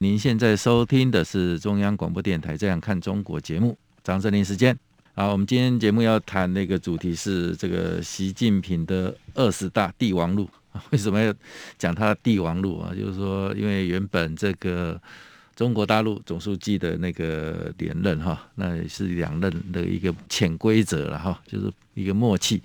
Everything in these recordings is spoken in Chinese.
您现在收听的是中央广播电台《这样看中国》节目，张正霖时间。好，我们今天节目要谈那个主题是这个习近平的二十大帝王路。为什么要讲他的帝王路啊？就是说，因为原本这个中国大陆总书记的那个连任哈，那是两任的一个潜规则了哈，就是一个默契。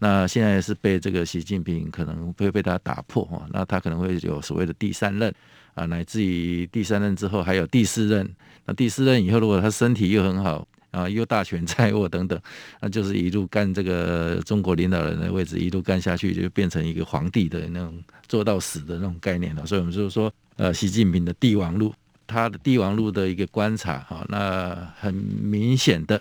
那现在是被这个习近平可能会被他打破哈，那他可能会有所谓的第三任啊，乃至于第三任之后还有第四任。那第四任以后，如果他身体又很好啊，又大权在握等等，那就是一路干这个中国领导人的位置，一路干下去就变成一个皇帝的那种做到死的那种概念了。所以我们就是说，呃，习近平的帝王路，他的帝王路的一个观察哈，那很明显的。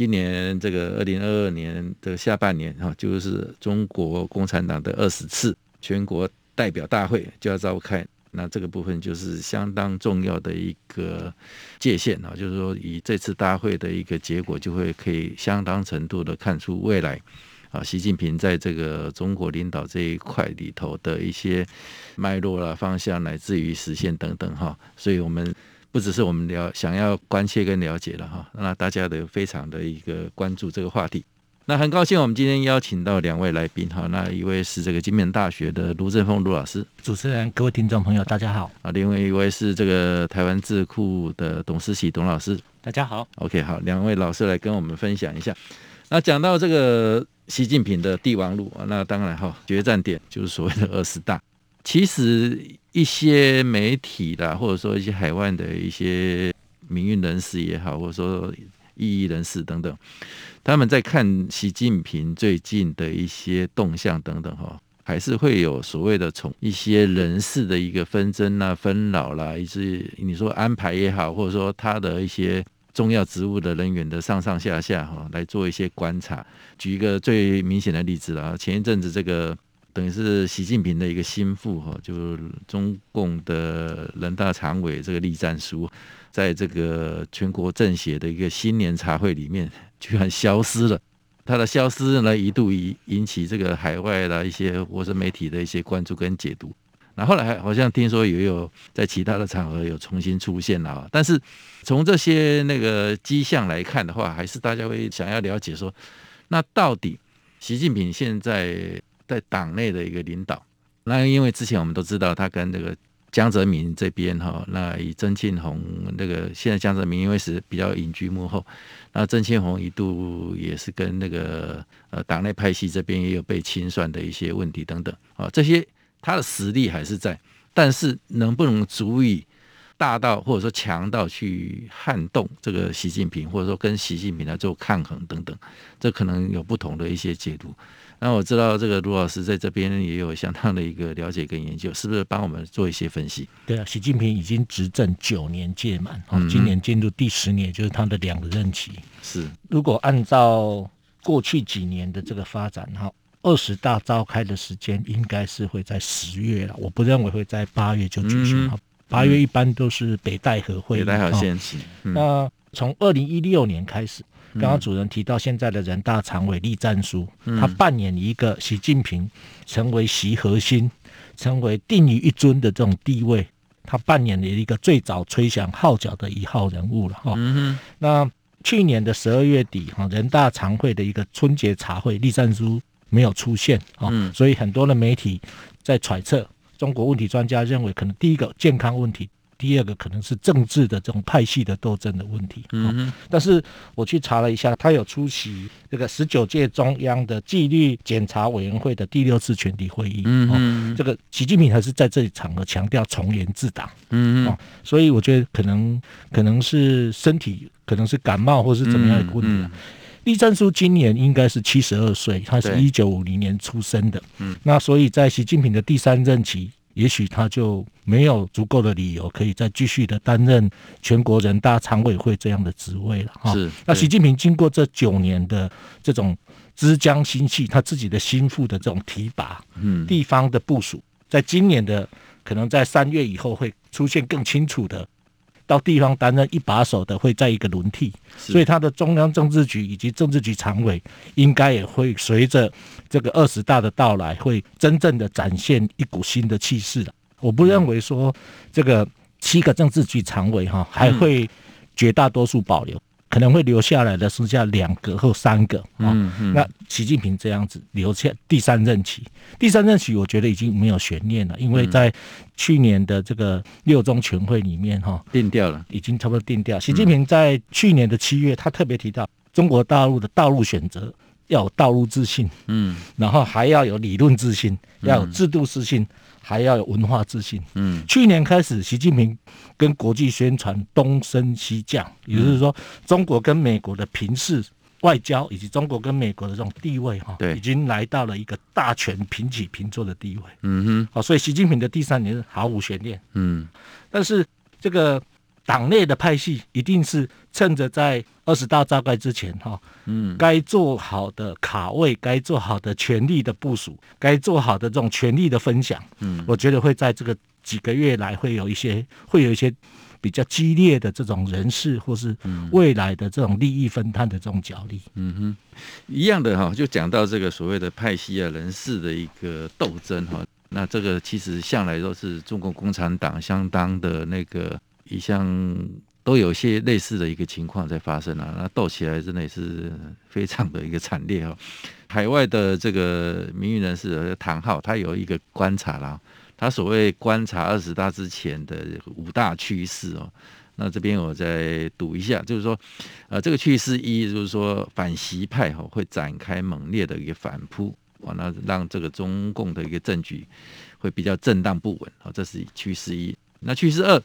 今年这个二零二二年的下半年哈，就是中国共产党的二十次全国代表大会就要召开，那这个部分就是相当重要的一个界限啊，就是说以这次大会的一个结果，就会可以相当程度的看出未来啊，习近平在这个中国领导这一块里头的一些脉络啦、方向，乃至于实现等等哈，所以我们。不只是我们了想要关切跟了解了哈，那大家都非常的一个关注这个话题。那很高兴我们今天邀请到两位来宾哈，那一位是这个金门大学的卢振峰卢老师，主持人、各位听众朋友大家好。啊，另外一位是这个台湾智库的董思喜董老师，大家好。OK，好，两位老师来跟我们分享一下。那讲到这个习近平的帝王路啊，那当然哈，决战点就是所谓的二十大。其实一些媒体啦，或者说一些海外的一些民运人士也好，或者说异议人士等等，他们在看习近平最近的一些动向等等哈，还是会有所谓的从一些人事的一个纷争啦、纷扰啦，以及你说安排也好，或者说他的一些重要职务的人员的上上下下哈，来做一些观察。举一个最明显的例子啦，前一阵子这个。等于是习近平的一个心腹哈，就中共的人大常委这个栗战书，在这个全国政协的一个新年茶会里面，居然消失了。他的消失呢，一度引引起这个海外的一些或是媒体的一些关注跟解读。那后来好像听说也有在其他的场合有重新出现了。但是从这些那个迹象来看的话，还是大家会想要了解说，那到底习近平现在？在党内的一个领导，那因为之前我们都知道他跟这个江泽民这边哈，那以曾庆红那个现在江泽民因为是比较隐居幕后，那曾庆红一度也是跟那个呃党内派系这边也有被清算的一些问题等等啊，这些他的实力还是在，但是能不能足以大到或者说强到去撼动这个习近平，或者说跟习近平来做抗衡等等，这可能有不同的一些解读。那我知道这个卢老师在这边也有相当的一个了解跟研究，是不是帮我们做一些分析？对啊，习近平已经执政九年届满，哦，今年进入第十年，就是他的两个任期。是，如果按照过去几年的这个发展，哈，二十大召开的时间应该是会在十月了，我不认为会在八月就举行。八月一般都是北戴河会，北戴河先行。那从二零一六年开始。刚刚主人提到，现在的人大常委栗战书，他扮演一个习近平成为习核心、成为定于一尊的这种地位，他扮演了一个最早吹响号角的一号人物了哈。那去年的十二月底哈，人大常会的一个春节茶会，栗战书没有出现啊，所以很多的媒体在揣测，中国问题专家认为，可能第一个健康问题。第二个可能是政治的这种派系的斗争的问题，嗯，但是我去查了一下，他有出席这个十九届中央的纪律检查委员会的第六次全体会议，嗯，这个习近平还是在这里场合强调从严治党，嗯嗯，所以我觉得可能可能是身体可能是感冒或是怎么样的问题。栗战书今年应该是七十二岁，他是一九五零年出生的，嗯，那所以在习近平的第三任期。也许他就没有足够的理由可以再继续的担任全国人大常委会这样的职位了哈。是，那习近平经过这九年的这种枝江心气，他自己的心腹的这种提拔，嗯，地方的部署，在今年的可能在三月以后会出现更清楚的。到地方担任一把手的会在一个轮替，所以他的中央政治局以及政治局常委应该也会随着这个二十大的到来，会真正的展现一股新的气势了。我不认为说这个七个政治局常委哈还会绝大多数保留。可能会留下来的剩下两个或三个啊，嗯嗯、那习近平这样子留下第三任期，第三任期我觉得已经没有悬念了，因为在去年的这个六中全会里面哈定掉了，已经差不多定掉。习近平在去年的七月，他特别提到中国大陆的道路选择要有道路自信，嗯，然后还要有理论自信，要有制度自信。还要有文化自信。嗯，去年开始，习近平跟国际宣传东升西降，也就是说，中国跟美国的平视外交，以及中国跟美国的这种地位，哈，对，已经来到了一个大权平起平坐的地位。嗯哼，好，所以习近平的第三年毫无悬念。嗯，但是这个。党内的派系一定是趁着在二十大召开之前，哈，嗯，该做好的卡位，该做好的权力的部署，该做好的这种权力的分享，嗯，我觉得会在这个几个月来会有一些，会有一些比较激烈的这种人事或是未来的这种利益分摊的这种角力，嗯哼，一样的哈，就讲到这个所谓的派系啊、人事的一个斗争哈，那这个其实向来都是中国共产党相当的那个。一向都有些类似的一个情况在发生啊，那斗起来真的也是非常的一个惨烈哦。海外的这个名誉人士唐浩，他有一个观察啦，他所谓观察二十大之前的五大趋势哦。那这边我再读一下，就是说，呃，这个趋势一就是说反习派哈会展开猛烈的一个反扑，完了让这个中共的一个政局会比较震荡不稳啊，这是趋势一。那趋势二。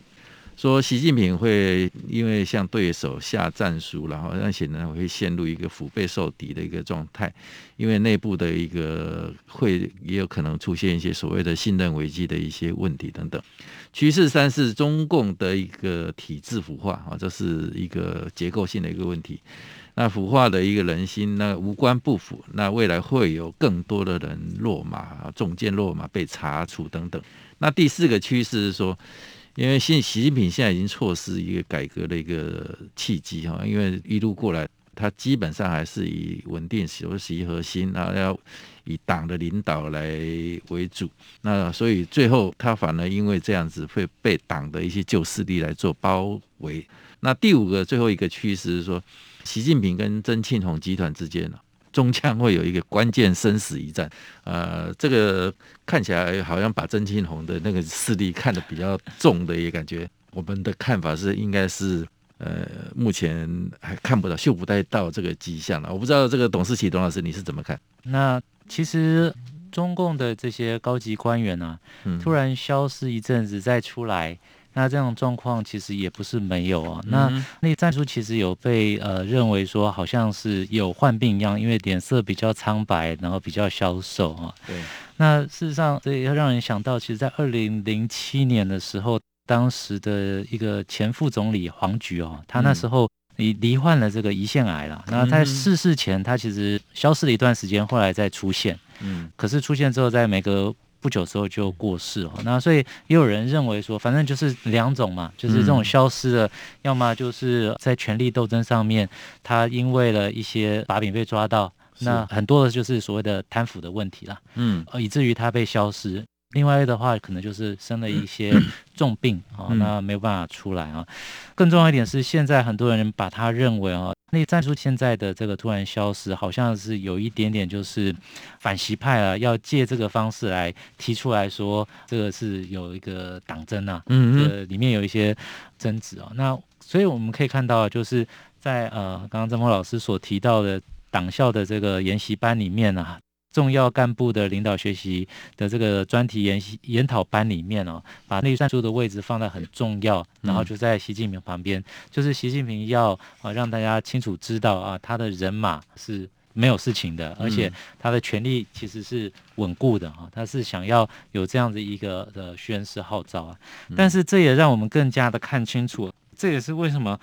说习近平会因为向对手下战书，然后而且呢会陷入一个腹背受敌的一个状态，因为内部的一个会也有可能出现一些所谓的信任危机的一些问题等等。趋势三是中共的一个体制腐化啊，这是一个结构性的一个问题。那腐化的一个人心，那无官不腐，那未来会有更多的人落马，中箭落马被查处等等。那第四个趋势是说。因为现习近平现在已经错失一个改革的一个契机哈，因为一路过来，他基本上还是以稳定习习核心，然后要以党的领导来为主，那所以最后他反而因为这样子会被党的一些旧势力来做包围。那第五个最后一个趋势是说，习近平跟曾庆红集团之间呢，终将会有一个关键生死一战，呃，这个看起来好像把曾庆红的那个势力看得比较重的一个感觉。我们的看法是，应该是呃，目前还看不到、嗅不太到这个迹象了。我不知道这个董思齐董老师你是怎么看？那其实中共的这些高级官员呢、啊，突然消失一阵子再出来。那这种状况其实也不是没有啊。那那个战书其实有被呃认为说好像是有患病一样，因为脸色比较苍白，然后比较消瘦啊。对。那事实上，这也让人想到，其实，在二零零七年的时候，当时的一个前副总理黄菊哦，他那时候罹罹患了这个胰腺癌了。那在逝世前，他其实消失了一段时间，后来再出现。嗯。可是出现之后，在每个不久之后就过世哦，那所以也有人认为说，反正就是两种嘛，就是这种消失的，要么就是在权力斗争上面，他因为了一些把柄被抓到，那很多的就是所谓的贪腐的问题啦，嗯，以至于他被消失。另外的话，可能就是生了一些重病啊，那没有办法出来啊。更重要一点是，现在很多人把他认为啊，那战书现在的这个突然消失，好像是有一点点就是反习派啊，要借这个方式来提出来说，这个是有一个党争啊，嗯嗯，里面有一些争执啊。那所以我们可以看到，就是在呃，刚刚曾峰老师所提到的党校的这个研习班里面啊。重要干部的领导学习的这个专题研习研讨班里面哦，把内战书的位置放在很重要，然后就在习近平旁边，就是习近平要啊让大家清楚知道啊，他的人马是没有事情的，而且他的权力其实是稳固的哈，他是想要有这样的一个的宣誓号召啊。但是这也让我们更加的看清楚，这也是为什么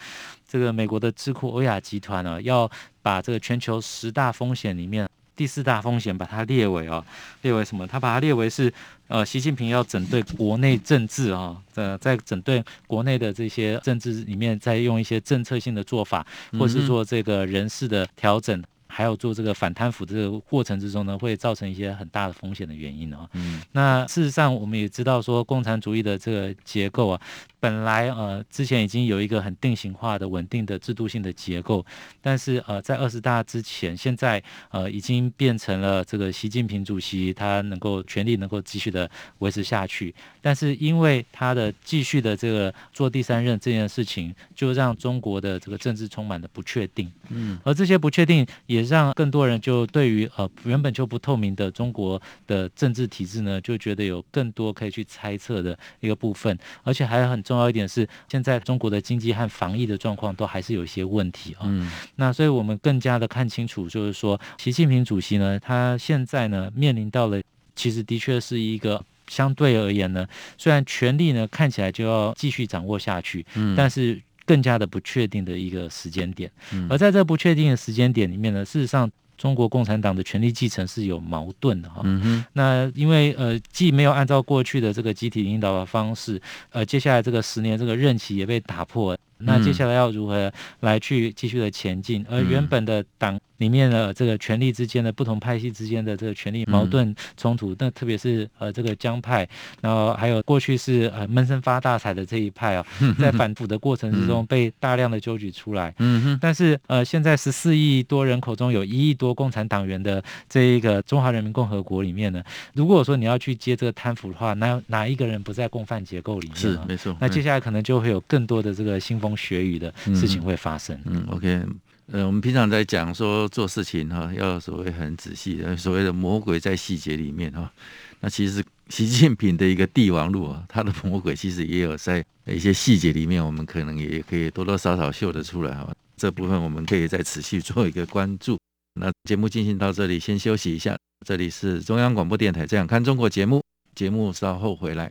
这个美国的智库欧亚集团呢，要把这个全球十大风险里面。第四大风险，把它列为啊，列为什么？他把它列为是，呃，习近平要整顿国内政治啊，呃，在整顿国内的这些政治里面，再用一些政策性的做法，或是做这个人事的调整，还有做这个反贪腐这个过程之中呢，会造成一些很大的风险的原因哦。嗯，那事实上我们也知道说，共产主义的这个结构啊。本来呃，之前已经有一个很定型化的、稳定的制度性的结构，但是呃，在二十大之前，现在呃，已经变成了这个习近平主席他能够权力能够继续的维持下去，但是因为他的继续的这个做第三任这件事情，就让中国的这个政治充满了不确定，嗯，而这些不确定也让更多人就对于呃原本就不透明的中国的政治体制呢，就觉得有更多可以去猜测的一个部分，而且还有很重。重要一点是，现在中国的经济和防疫的状况都还是有一些问题啊。嗯，那所以我们更加的看清楚，就是说，习近平主席呢，他现在呢面临到了，其实的确是一个相对而言呢，虽然权力呢看起来就要继续掌握下去，嗯，但是更加的不确定的一个时间点。嗯，而在这不确定的时间点里面呢，事实上。中国共产党的权力继承是有矛盾的哈，嗯，那因为呃既没有按照过去的这个集体领导的方式，呃接下来这个十年这个任期也被打破，那接下来要如何来去继续的前进？而原本的党。里面的这个权力之间的不同派系之间的这个权力矛盾冲突，那、嗯、特别是呃这个江派，然后还有过去是呃闷声发大财的这一派啊，在反腐的过程之中被大量的揪举出来。嗯哼。但是呃现在十四亿多人口中有一亿多共产党员的这一个中华人民共和国里面呢，如果说你要去接这个贪腐的话，哪哪一个人不在共犯结构里面？是没错。那接下来可能就会有更多的这个腥风血雨的事情会发生。嗯，嗯，OK。呃，我们平常在讲说做事情哈，要所谓很仔细的，所谓的魔鬼在细节里面哈。那其实习近平的一个帝王路啊，他的魔鬼其实也有在一些细节里面，我们可能也可以多多少少嗅得出来哈。这部分我们可以再持续做一个关注。那节目进行到这里，先休息一下。这里是中央广播电台《这样看中国》节目，节目稍后回来。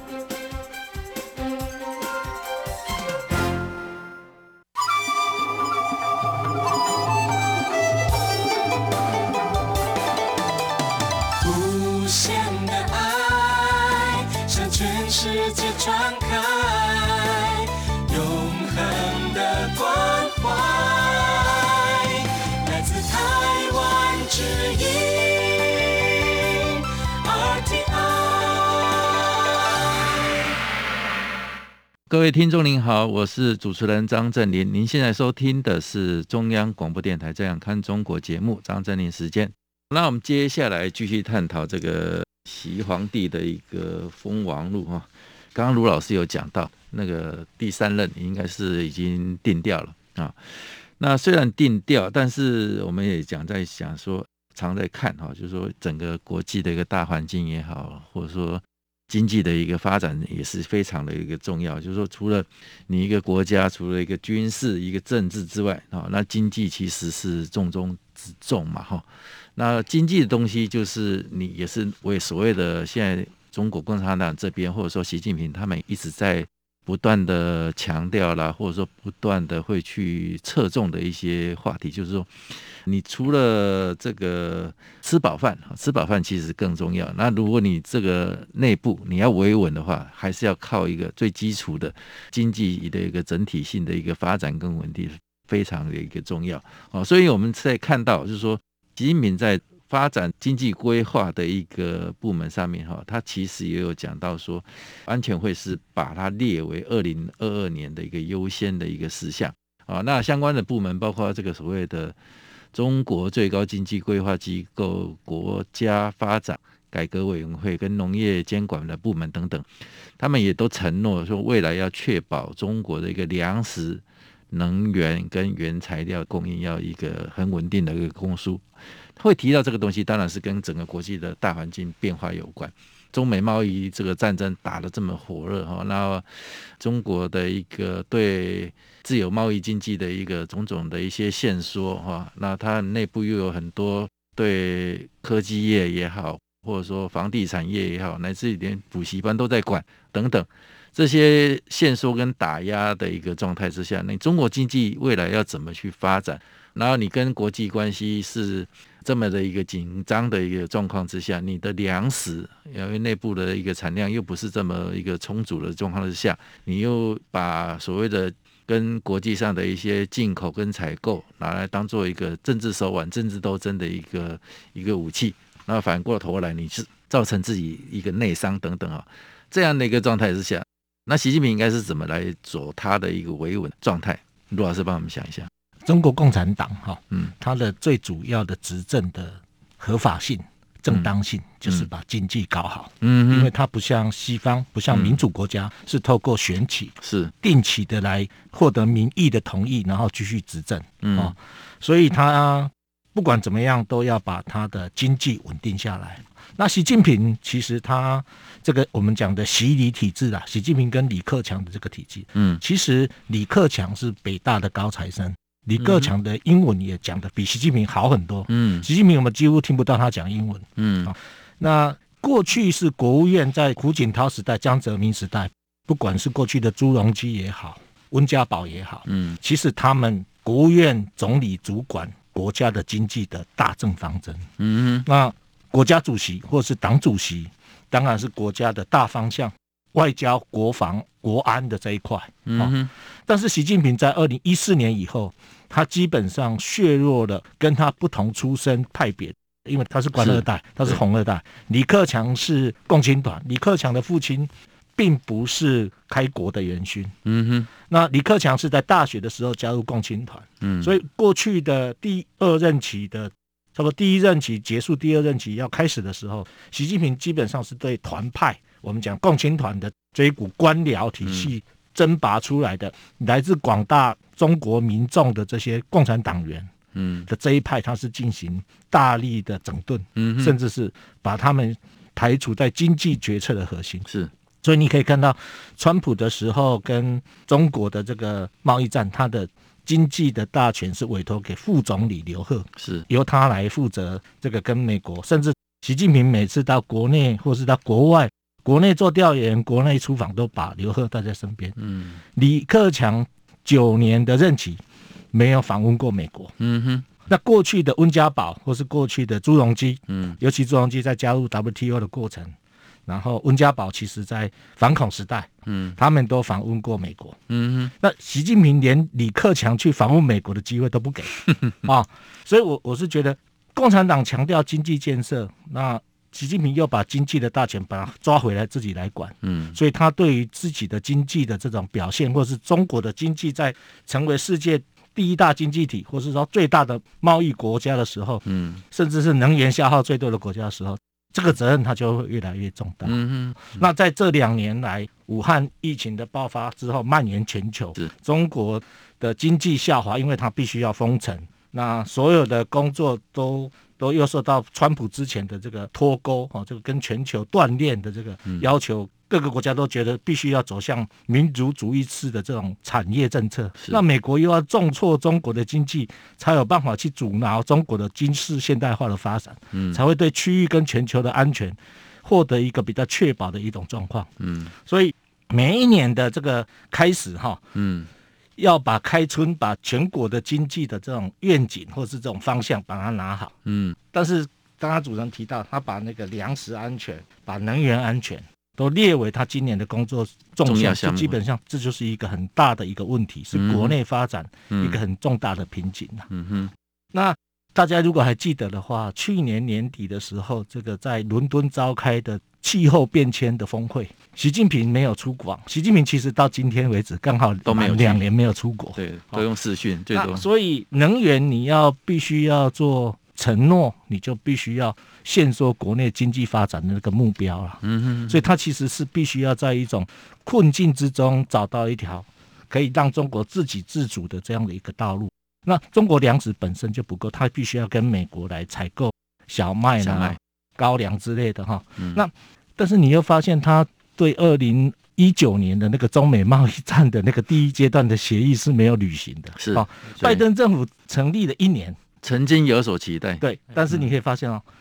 各位听众您好，我是主持人张振林。您现在收听的是中央广播电台《这样看中国》节目，张振林时间。那我们接下来继续探讨这个习皇帝的一个封王路哈。刚刚卢老师有讲到，那个第三任应该是已经定调了啊。那虽然定调，但是我们也讲在想说，常在看哈，就是说整个国际的一个大环境也好，或者说。经济的一个发展也是非常的一个重要，就是说，除了你一个国家，除了一个军事、一个政治之外，啊，那经济其实是重中之重嘛，哈。那经济的东西，就是你也是为所谓的现在中国共产党这边，或者说习近平他们一直在不断的强调啦，或者说不断的会去侧重的一些话题，就是说，你除了这个吃饱饭，吃饱饭其实更重要。那如果你这个内部你要维稳的话，还是要靠一个最基础的经济的一个整体性的一个发展跟稳定，非常的一个重要啊。所以我们在看到，就是说，习近平在。发展经济规划的一个部门上面哈，它其实也有讲到说，安全会是把它列为二零二二年的一个优先的一个事项啊。那相关的部门包括这个所谓的中国最高经济规划机构、国家发展改革委员会跟农业监管的部门等等，他们也都承诺说，未来要确保中国的一个粮食、能源跟原材料供应要一个很稳定的一个供输。会提到这个东西，当然是跟整个国际的大环境变化有关。中美贸易这个战争打得这么火热哈，那中国的一个对自由贸易经济的一个种种的一些限缩哈，那它内部又有很多对科技业也好，或者说房地产业也好，乃至连补习班都在管等等，这些限缩跟打压的一个状态之下，那中国经济未来要怎么去发展？然后你跟国际关系是。这么的一个紧张的一个状况之下，你的粮食因为内部的一个产量又不是这么一个充足的状况之下，你又把所谓的跟国际上的一些进口跟采购拿来当做一个政治手腕、政治斗争的一个一个武器，那反过头来你是造成自己一个内伤等等啊，这样的一个状态之下，那习近平应该是怎么来走他的一个维稳状态？卢老师帮我们想一下。中国共产党哈，嗯，它的最主要的执政的合法性、正当性，就是把经济搞好，嗯，因为它不像西方，不像民主国家，是透过选举，是。定期的来获得民意的同意，然后继续执政，嗯，所以他不管怎么样，都要把他的经济稳定下来。那习近平其实他这个我们讲的习李体制啊，习近平跟李克强的这个体制，嗯，其实李克强是北大的高材生。李克强的英文也讲的比习近平好很多。嗯，习近平我们几乎听不到他讲英文。嗯，啊，那过去是国务院在胡锦涛时代、江泽民时代，不管是过去的朱镕基也好，温家宝也好，嗯，其实他们国务院总理主管国家的经济的大政方针。嗯，那国家主席或是党主席，当然是国家的大方向。外交、国防、国安的这一块，嗯，但是习近平在二零一四年以后，他基本上削弱了跟他不同出身派别，因为他是官二代，是他是红二代。李克强是共青团，李克强的父亲并不是开国的元勋，嗯哼。那李克强是在大学的时候加入共青团，嗯，所以过去的第二任期的，差不多第一任期结束，第二任期要开始的时候，习近平基本上是对团派。我们讲共青团的这一股官僚体系征拔出来的，嗯、来自广大中国民众的这些共产党员，嗯的这一派，他是进行大力的整顿，嗯，甚至是把他们排除在经济决策的核心。是，所以你可以看到，川普的时候跟中国的这个贸易战，他的经济的大权是委托给副总理刘鹤，是由他来负责这个跟美国，甚至习近平每次到国内或是到国外。国内做调研，国内出访都把刘鹤带在身边。嗯，李克强九年的任期没有访问过美国。嗯哼，那过去的温家宝或是过去的朱镕基，嗯，尤其朱镕基在加入 WTO 的过程，然后温家宝其实在反恐时代，嗯，他们都访问过美国。嗯哼，那习近平连李克强去访问美国的机会都不给 啊，所以我我是觉得共产党强调经济建设，那。习近平又把经济的大权把它抓回来自己来管，嗯，所以他对于自己的经济的这种表现，或是中国的经济在成为世界第一大经济体，或是说最大的贸易国家的时候，嗯，甚至是能源消耗最多的国家的时候，这个责任他就会越来越重大。嗯嗯。那在这两年来，武汉疫情的爆发之后，蔓延全球，中国的经济下滑，因为它必须要封城，那所有的工作都。都又受到川普之前的这个脱钩啊，这个跟全球断链的这个要求，各个国家都觉得必须要走向民族主义式的这种产业政策。那美国又要重挫中国的经济，才有办法去阻挠中国的军事现代化的发展，才会对区域跟全球的安全获得一个比较确保的一种状况。嗯，所以每一年的这个开始哈，嗯，要把开春把全国的经济的这种愿景或是这种方向把它拿好，嗯，但是刚刚主持人提到，他把那个粮食安全、把能源安全都列为他今年的工作重项，就基本上这就是一个很大的一个问题，是国内发展一个很重大的瓶颈。嗯哼，那大家如果还记得的话，去年年底的时候，这个在伦敦召开的。气候变迁的峰会，习近平没有出国。习近平其实到今天为止刚好都没有两年没有出国，对，都用视讯最多。所以能源你要必须要做承诺，你就必须要限缩国内经济发展的那个目标了。嗯哼，所以他其实是必须要在一种困境之中找到一条可以让中国自给自足的这样的一个道路。那中国粮食本身就不够，他必须要跟美国来采购小麦啦。高粱之类的哈，嗯、那但是你又发现他对二零一九年的那个中美贸易战的那个第一阶段的协议是没有履行的，是啊，拜登政府成立了一年，曾经有所期待，对，但是你可以发现哦，嗯、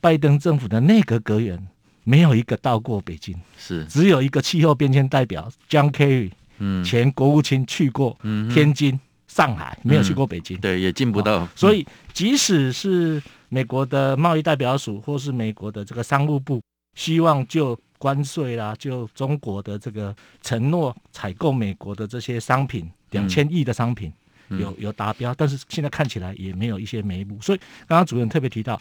拜登政府的内阁阁员没有一个到过北京，是。只有一个气候变迁代表 John Kerry，嗯，前国务卿去过天津、嗯、上海，没有去过北京，嗯、对，也进不到，哦、所以即使是。美国的贸易代表署或是美国的这个商务部，希望就关税啦，就中国的这个承诺采购美国的这些商品，两千亿的商品有有达标，但是现在看起来也没有一些眉目。所以刚刚主任特别提到，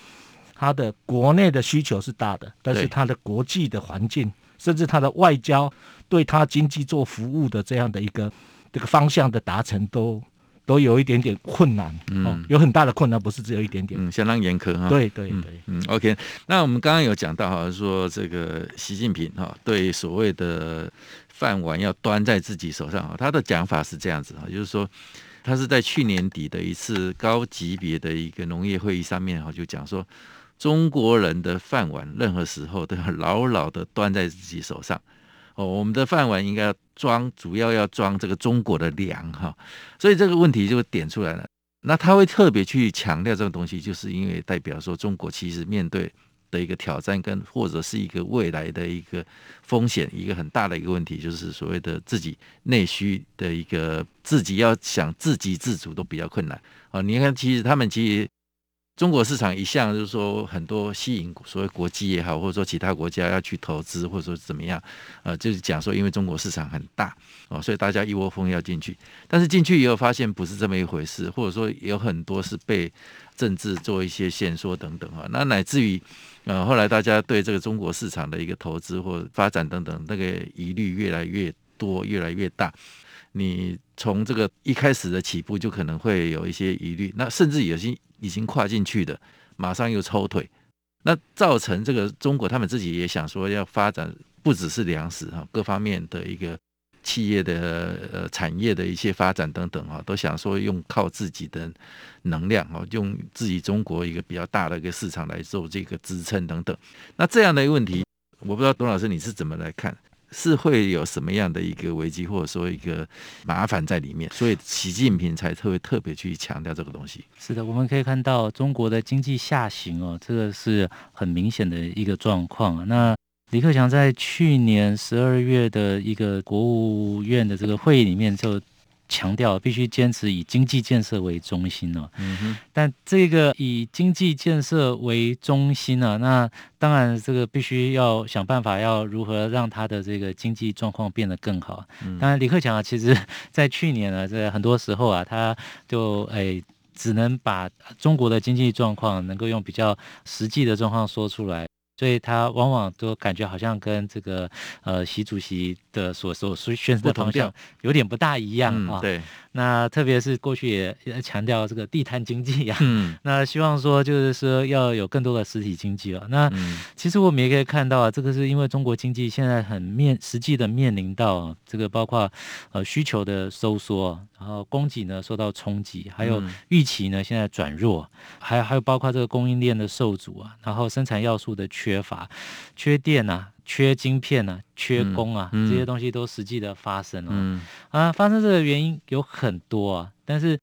他的国内的需求是大的，但是他的国际的环境，甚至他的外交对他经济做服务的这样的一个这个方向的达成都。都有一点点困难，嗯、哦，有很大的困难，不是只有一点点，嗯，相当严苛哈。对对对，嗯，嗯，OK。那我们刚刚有讲到哈，说这个习近平哈，对所谓的饭碗要端在自己手上哈，他的讲法是这样子哈，就是说他是在去年底的一次高级别的一个农业会议上面哈，就讲说中国人的饭碗任何时候都要牢牢的端在自己手上。哦，我们的饭碗应该要装，主要要装这个中国的粮哈，所以这个问题就点出来了。那他会特别去强调这个东西，就是因为代表说中国其实面对的一个挑战，跟或者是一个未来的一个风险，一个很大的一个问题，就是所谓的自己内需的一个自己要想自给自足都比较困难。哦，你看，其实他们其实。中国市场一向就是说很多吸引所谓国际也好，或者说其他国家要去投资，或者说怎么样，呃，就是讲说因为中国市场很大哦，所以大家一窝蜂要进去。但是进去以后发现不是这么一回事，或者说有很多是被政治做一些限缩等等啊。那乃至于呃后来大家对这个中国市场的一个投资或发展等等那个疑虑越来越多，越来越大。你从这个一开始的起步就可能会有一些疑虑，那甚至有些已经跨进去的，马上又抽腿，那造成这个中国他们自己也想说要发展，不只是粮食哈，各方面的一个企业的呃产业的一些发展等等哈，都想说用靠自己的能量哈，用自己中国一个比较大的一个市场来做这个支撑等等。那这样的一个问题，我不知道董老师你是怎么来看？是会有什么样的一个危机，或者说一个麻烦在里面，所以习近平才特别特别去强调这个东西。是的，我们可以看到中国的经济下行哦，这个是很明显的一个状况。那李克强在去年十二月的一个国务院的这个会议里面就。强调必须坚持以经济建设为中心哦，嗯哼，但这个以经济建设为中心呢，那当然这个必须要想办法，要如何让他的这个经济状况变得更好。当然，李克强啊，其实在去年呢，在很多时候啊，他就哎只能把中国的经济状况能够用比较实际的状况说出来。所以他往往都感觉好像跟这个呃习主席的所所所宣示的方向有点不大一样啊。嗯、对。那特别是过去也强调这个地摊经济呀、啊，嗯，那希望说就是说要有更多的实体经济啊。那其实我们也可以看到啊，这个是因为中国经济现在很面实际的面临到这个包括呃需求的收缩，然后供给呢受到冲击，还有预期呢现在转弱，还有还有包括这个供应链的受阻啊，然后生产要素的缺乏、缺电啊。缺晶片啊，缺工啊，这些东西都实际的发生了、啊。发生这个原因有很多啊，但是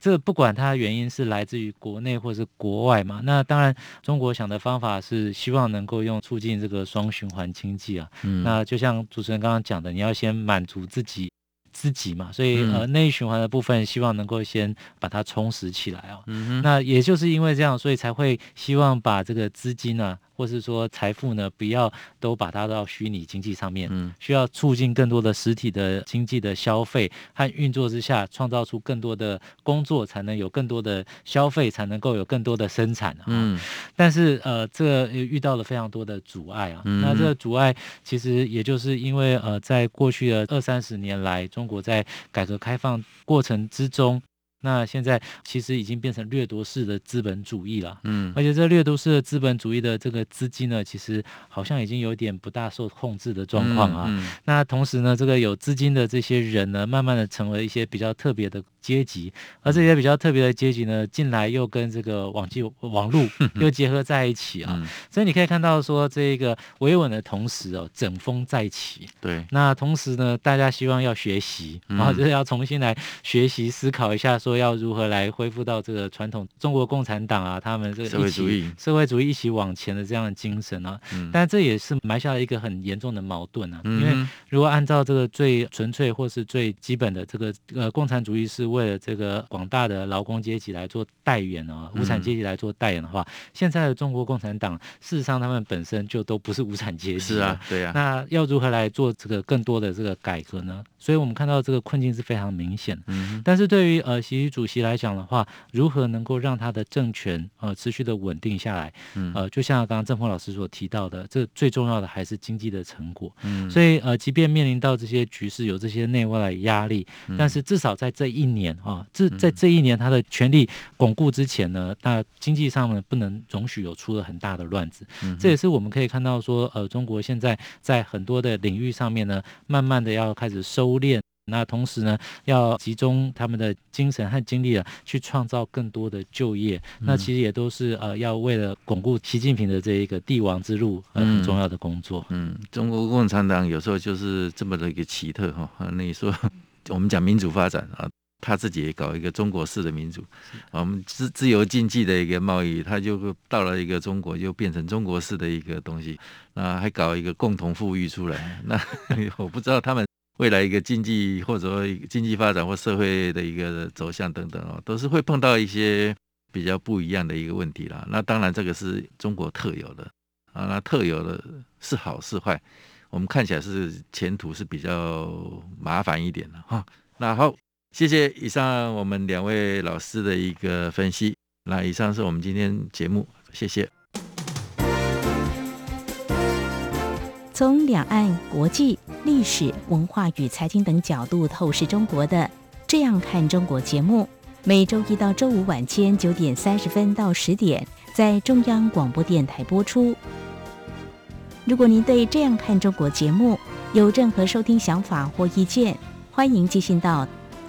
这不管它原因是来自于国内或是国外嘛，那当然中国想的方法是希望能够用促进这个双循环经济啊。嗯，那就像主持人刚刚讲的，你要先满足自己。自己嘛，所以呃内循环的部分希望能够先把它充实起来哦。嗯，那也就是因为这样，所以才会希望把这个资金呢、啊。或是说财富呢，不要都把它到虚拟经济上面，嗯，需要促进更多的实体的经济的消费和运作之下，创造出更多的工作，才能有更多的消费，才能够有更多的生产，嗯。但是呃，这个遇到了非常多的阻碍啊。嗯。那这个阻碍其实也就是因为呃，在过去的二三十年来，中国在改革开放过程之中。那现在其实已经变成掠夺式的资本主义了，嗯，而且这掠夺式的资本主义的这个资金呢，其实好像已经有点不大受控制的状况啊。嗯嗯、那同时呢，这个有资金的这些人呢，慢慢的成为一些比较特别的阶级，而这些比较特别的阶级呢，近来又跟这个网际网络又结合在一起啊，嗯、所以你可以看到说，这个维稳的同时哦，整风再起。对，那同时呢，大家希望要学习，然后就是要重新来学习思考一下说。要如何来恢复到这个传统中国共产党啊，他们这个社会主义、社会主义一起往前的这样的精神啊，嗯、但这也是埋下了一个很严重的矛盾啊。嗯、因为如果按照这个最纯粹或是最基本的这个呃共产主义是为了这个广大的劳工阶级来做代言啊，无产阶级来做代言的话，嗯、现在的中国共产党事实上他们本身就都不是无产阶级，是啊，对啊。那要如何来做这个更多的这个改革呢？所以我们看到这个困境是非常明显的。嗯，但是对于呃习。主席来讲的话，如何能够让他的政权呃持续的稳定下来？嗯，呃，就像刚刚郑峰老师所提到的，这最重要的还是经济的成果。嗯，所以呃，即便面临到这些局势有这些内外的压力，嗯、但是至少在这一年啊，这在这一年他的权力巩固之前呢，那经济上呢不能容许有出了很大的乱子。嗯，这也是我们可以看到说，呃，中国现在在很多的领域上面呢，慢慢的要开始收敛。那同时呢，要集中他们的精神和精力啊，去创造更多的就业。嗯、那其实也都是呃，要为了巩固习近平的这一个帝王之路，很重要的工作。嗯，中国共产党有时候就是这么的一个奇特哈。那你说，我们讲民主发展啊，他自己也搞一个中国式的民主，我们自自由经济的一个贸易，他就到了一个中国，就变成中国式的一个东西。那还搞一个共同富裕出来，那我不知道他们。未来一个经济或者说经济发展或社会的一个走向等等哦，都是会碰到一些比较不一样的一个问题啦。那当然这个是中国特有的啊，那特有的是好是坏，我们看起来是前途是比较麻烦一点的哈。那好，谢谢以上我们两位老师的一个分析。那以上是我们今天节目，谢谢。从两岸国际。历史文化与财经等角度透视中国的，这样看中国节目，每周一到周五晚间九点三十分到十点在中央广播电台播出。如果您对这样看中国节目有任何收听想法或意见，欢迎寄信到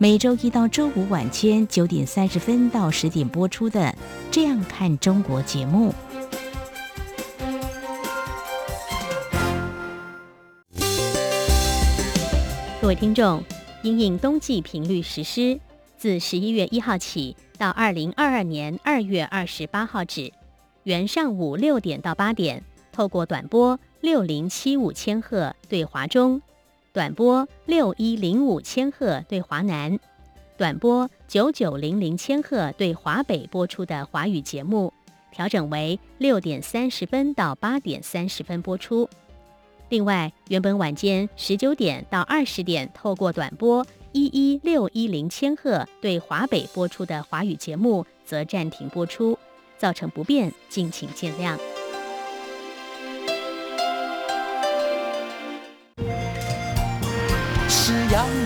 每周一到周五晚间九点三十分到十点播出的《这样看中国》节目。各位听众，因应冬季频率实施，自十一月一号起到二零二二年二月二十八号止，原上午六点到八点，透过短波六零七五千赫对华中，短波六一零五千赫对华南，短波九九零零千赫对华北播出的华语节目，调整为六点三十分到八点三十分播出。另外，原本晚间十九点到二十点透过短波一一六一零千赫对华北播出的华语节目则暂停播出，造成不便，敬请见谅。